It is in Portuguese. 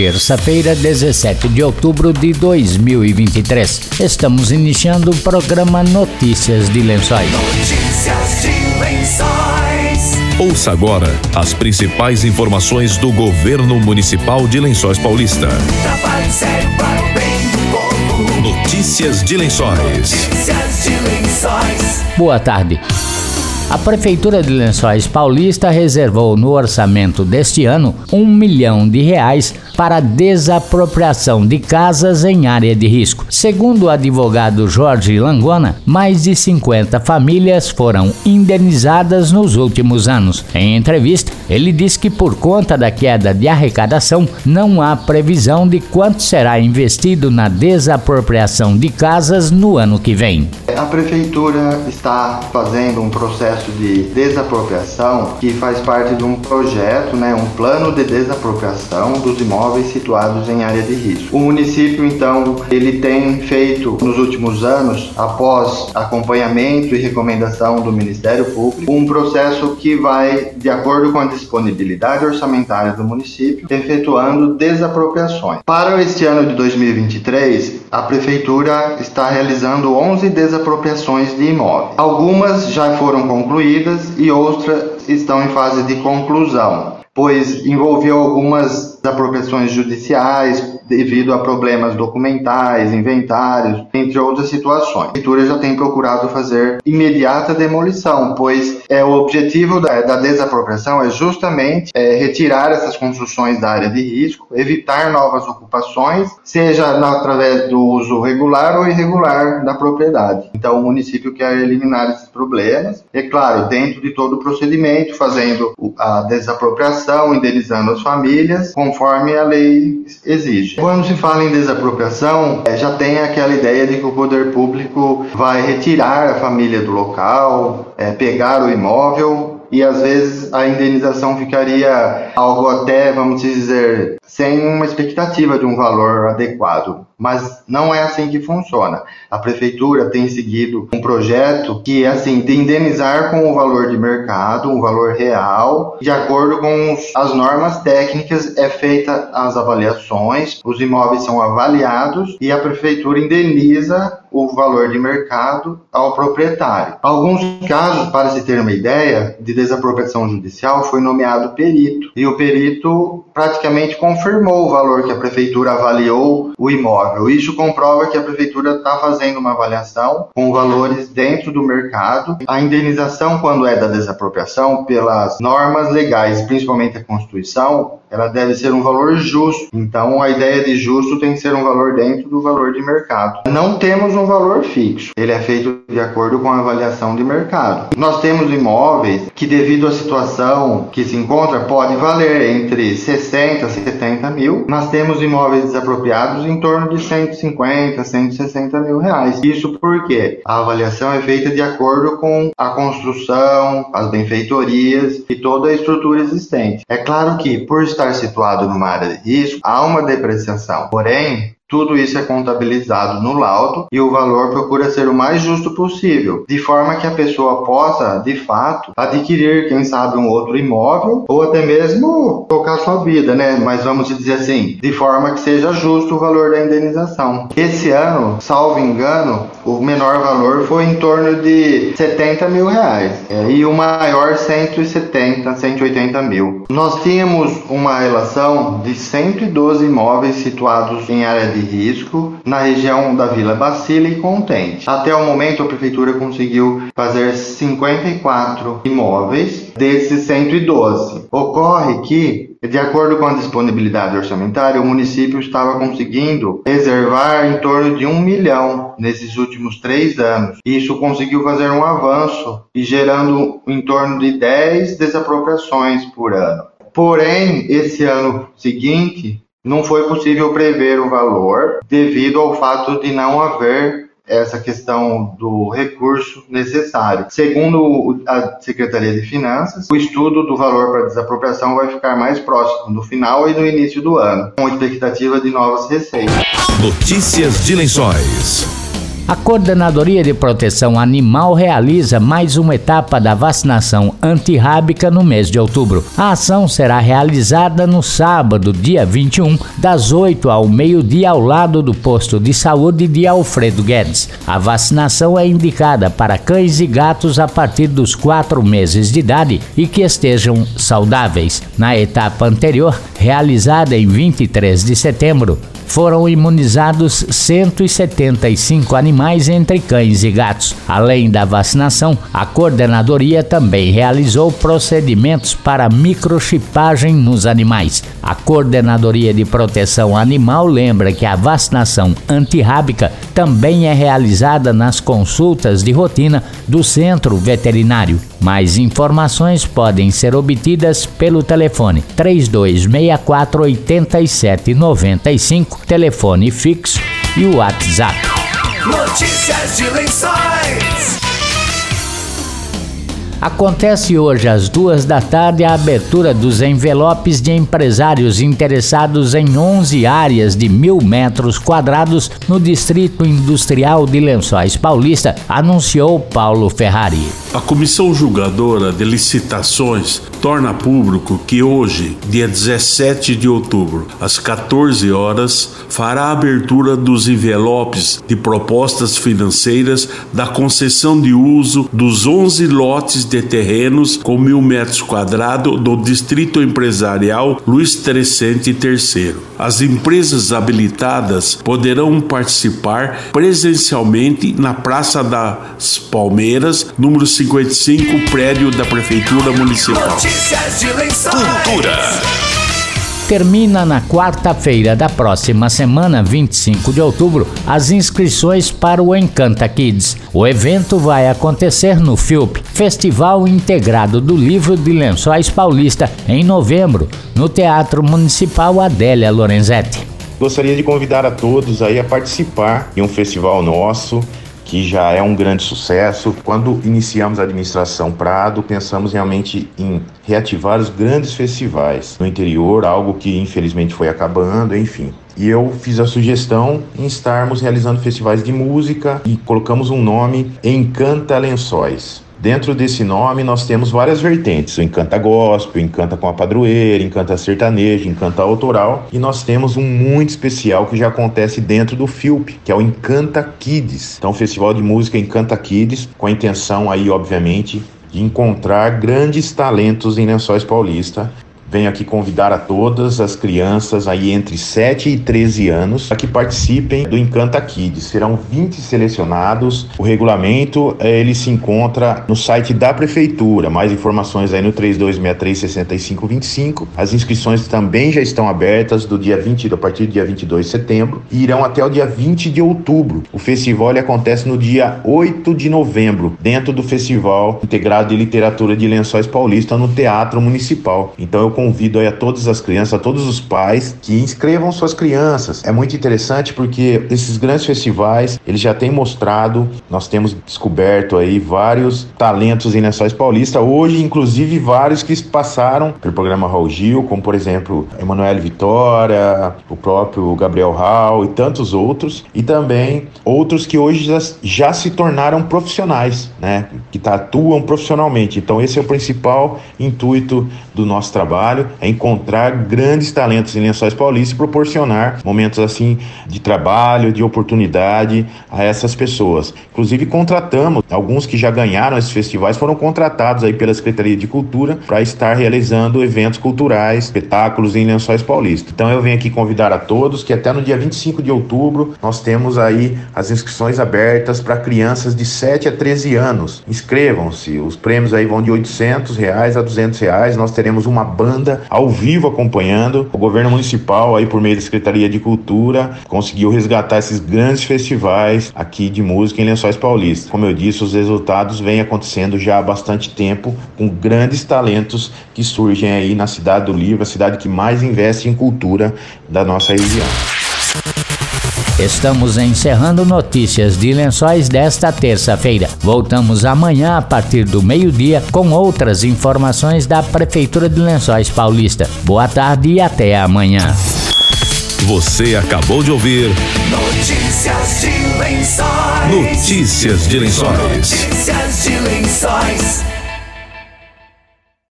terça-feira, 17 de outubro de 2023. Estamos iniciando o programa Notícias de Lençóis. Notícias de Lençóis. Ouça agora as principais informações do governo municipal de Lençóis Paulista. Notícias de Lençóis. Notícias de Lençóis. Boa tarde. A Prefeitura de Lençóis Paulista reservou no orçamento deste ano um milhão de reais para desapropriação de casas em área de risco. Segundo o advogado Jorge Langona, mais de 50 famílias foram indenizadas nos últimos anos. Em entrevista, ele disse que por conta da queda de arrecadação, não há previsão de quanto será investido na desapropriação de casas no ano que vem. A prefeitura está fazendo um processo de desapropriação que faz parte de um projeto, né, um plano de desapropriação dos imóveis situados em área de risco. O município, então, ele tem feito nos últimos anos, após acompanhamento e recomendação do Ministério Público, um processo que vai de acordo com a disponibilidade orçamentária do município, efetuando desapropriações. Para este ano de 2023, a prefeitura está realizando 11 desapropriações de imóveis. Algumas já foram concluídas e outras estão em fase de conclusão, pois envolveu algumas apropriações judiciais devido a problemas documentais, inventários, entre outras situações. A prefeitura já tem procurado fazer imediata demolição, pois é o objetivo da, da desapropriação é justamente é, retirar essas construções da área de risco, evitar novas ocupações, seja na, através do uso regular ou irregular da propriedade. Então o município quer eliminar esses problemas, é claro, dentro de todo o procedimento, fazendo a desapropriação, indenizando as famílias, conforme a lei exige. Quando se fala em desapropriação, é, já tem aquela ideia de que o poder público vai retirar a família do local, é, pegar o imóvel e às vezes a indenização ficaria algo até, vamos dizer, sem uma expectativa de um valor adequado. Mas não é assim que funciona. A prefeitura tem seguido um projeto que é assim, de indenizar com o valor de mercado, um valor real, de acordo com as normas técnicas, é feita as avaliações, os imóveis são avaliados e a prefeitura indeniza o valor de mercado ao proprietário. Alguns casos, para se ter uma ideia, de desapropriação judicial foi nomeado perito e o perito praticamente confirmou o valor que a prefeitura avaliou o imóvel. Isso comprova que a prefeitura está fazendo uma avaliação com valores dentro do mercado. A indenização, quando é da desapropriação, pelas normas legais, principalmente a Constituição, ela deve ser um valor justo. Então, a ideia de justo tem que ser um valor dentro do valor de mercado. Não temos um valor fixo. Ele é feito de acordo com a avaliação de mercado. Nós temos imóveis que, devido à situação que se encontra, pode valer entre 60 e 70 mil. Nós temos imóveis desapropriados em torno de 150, 160 mil reais. Isso porque a avaliação é feita de acordo com a construção, as benfeitorias e toda a estrutura existente. É claro que, por estar situado numa área de risco, há uma depreciação. Porém, tudo isso é contabilizado no laudo e o valor procura ser o mais justo possível, de forma que a pessoa possa, de fato, adquirir, quem sabe, um outro imóvel ou até mesmo tocar sua vida, né? Mas vamos dizer assim, de forma que seja justo o valor da indenização. Esse ano, salvo engano, o menor valor foi em torno de 70 mil reais é, e o maior 170, 180 mil. Nós tínhamos uma relação de 112 imóveis situados em área de risco na região da Vila Bacila e Contente. Até o momento, a prefeitura conseguiu fazer 54 imóveis desses 112. Ocorre que de acordo com a disponibilidade orçamentária, o município estava conseguindo reservar em torno de um milhão nesses últimos três anos. Isso conseguiu fazer um avanço e gerando em torno de 10 desapropriações por ano. Porém, esse ano seguinte, não foi possível prever o valor devido ao fato de não haver essa questão do recurso necessário. Segundo a Secretaria de Finanças, o estudo do valor para desapropriação vai ficar mais próximo do final e do início do ano, com expectativa de novas receitas. Notícias de Lençóis. A Coordenadoria de Proteção Animal realiza mais uma etapa da vacinação antirrábica no mês de outubro. A ação será realizada no sábado, dia 21, das 8 ao meio-dia, ao lado do posto de saúde de Alfredo Guedes. A vacinação é indicada para cães e gatos a partir dos 4 meses de idade e que estejam saudáveis. Na etapa anterior, realizada em 23 de setembro, foram imunizados 175 animais entre cães e gatos. Além da vacinação, a coordenadoria também realizou procedimentos para microchipagem nos animais. A Coordenadoria de Proteção Animal lembra que a vacinação antirrábica também é realizada nas consultas de rotina do centro veterinário. Mais informações podem ser obtidas pelo telefone 3264 8795, telefone fixo e WhatsApp. Notícias de Lençóis. Acontece hoje às duas da tarde a abertura dos envelopes de empresários interessados em 11 áreas de mil metros quadrados no Distrito Industrial de Lençóis Paulista, anunciou Paulo Ferrari. A Comissão Julgadora de Licitações torna público que hoje, dia 17 de outubro, às 14 horas, fará a abertura dos envelopes de propostas financeiras da concessão de uso dos 11 lotes de terrenos com mil metros quadrados do Distrito Empresarial Luiz Crescente III. As empresas habilitadas poderão participar presencialmente na Praça das Palmeiras, número 55, prédio da Prefeitura Municipal. Notícias de Lençóis. Termina na quarta-feira da próxima semana, 25 de outubro, as inscrições para o Encanta Kids. O evento vai acontecer no FIUP, Festival Integrado do Livro de Lençóis Paulista, em novembro, no Teatro Municipal Adélia Lorenzetti. Gostaria de convidar a todos aí a participar de um festival nosso que já é um grande sucesso. Quando iniciamos a administração Prado, pensamos realmente em reativar os grandes festivais no interior, algo que infelizmente foi acabando, enfim. E eu fiz a sugestão em estarmos realizando festivais de música e colocamos um nome Encanta Lençóis. Dentro desse nome, nós temos várias vertentes: o Encanta Gospel, Encanta com a Padroeira, Encanta Sertanejo, Encanta Autoral. E nós temos um muito especial que já acontece dentro do FIUP, que é o Encanta Kids. Então, o Festival de Música Encanta Kids, com a intenção aí, obviamente, de encontrar grandes talentos em Lençóis Paulista Venho aqui convidar a todas as crianças aí entre 7 e 13 anos para que participem do Encanta Kids. Serão 20 selecionados. O regulamento eh, ele se encontra no site da prefeitura. Mais informações aí no 3263-6525. As inscrições também já estão abertas do dia 20, a partir do dia 22 de setembro e irão até o dia 20 de outubro. O festival acontece no dia 8 de novembro, dentro do Festival Integrado de Literatura de Lençóis Paulista no Teatro Municipal. Então eu convido aí a todas as crianças, a todos os pais que inscrevam suas crianças. É muito interessante porque esses grandes festivais, eles já têm mostrado, nós temos descoberto aí vários talentos em Lençóis Paulista, hoje inclusive vários que passaram pelo programa Raul Gil, como por exemplo, Emanuele Vitória, o próprio Gabriel Raul e tantos outros, e também outros que hoje já, já se tornaram profissionais, né, que atuam profissionalmente. Então esse é o principal intuito do nosso trabalho trabalho é encontrar grandes talentos em Lençóis Paulista e proporcionar momentos assim de trabalho, de oportunidade a essas pessoas. Inclusive contratamos alguns que já ganharam esses festivais foram contratados aí pela Secretaria de Cultura para estar realizando eventos culturais, espetáculos em Lençóis Paulista. Então eu venho aqui convidar a todos que até no dia 25 de outubro nós temos aí as inscrições abertas para crianças de 7 a 13 anos. Inscrevam-se, os prêmios aí vão de 800 reais a 200 reais. Nós teremos uma banda ao vivo acompanhando. O governo municipal aí por meio da Secretaria de Cultura conseguiu resgatar esses grandes festivais aqui de música em Lençóis Paulista. Como eu disse, os resultados vêm acontecendo já há bastante tempo com grandes talentos que surgem aí na cidade do Livro, a cidade que mais investe em cultura da nossa região. Estamos encerrando notícias de lençóis desta terça-feira. Voltamos amanhã a partir do meio-dia com outras informações da Prefeitura de Lençóis Paulista. Boa tarde e até amanhã. Você acabou de ouvir Notícias de lençóis. Notícias de Lençóis. Notícias de lençóis.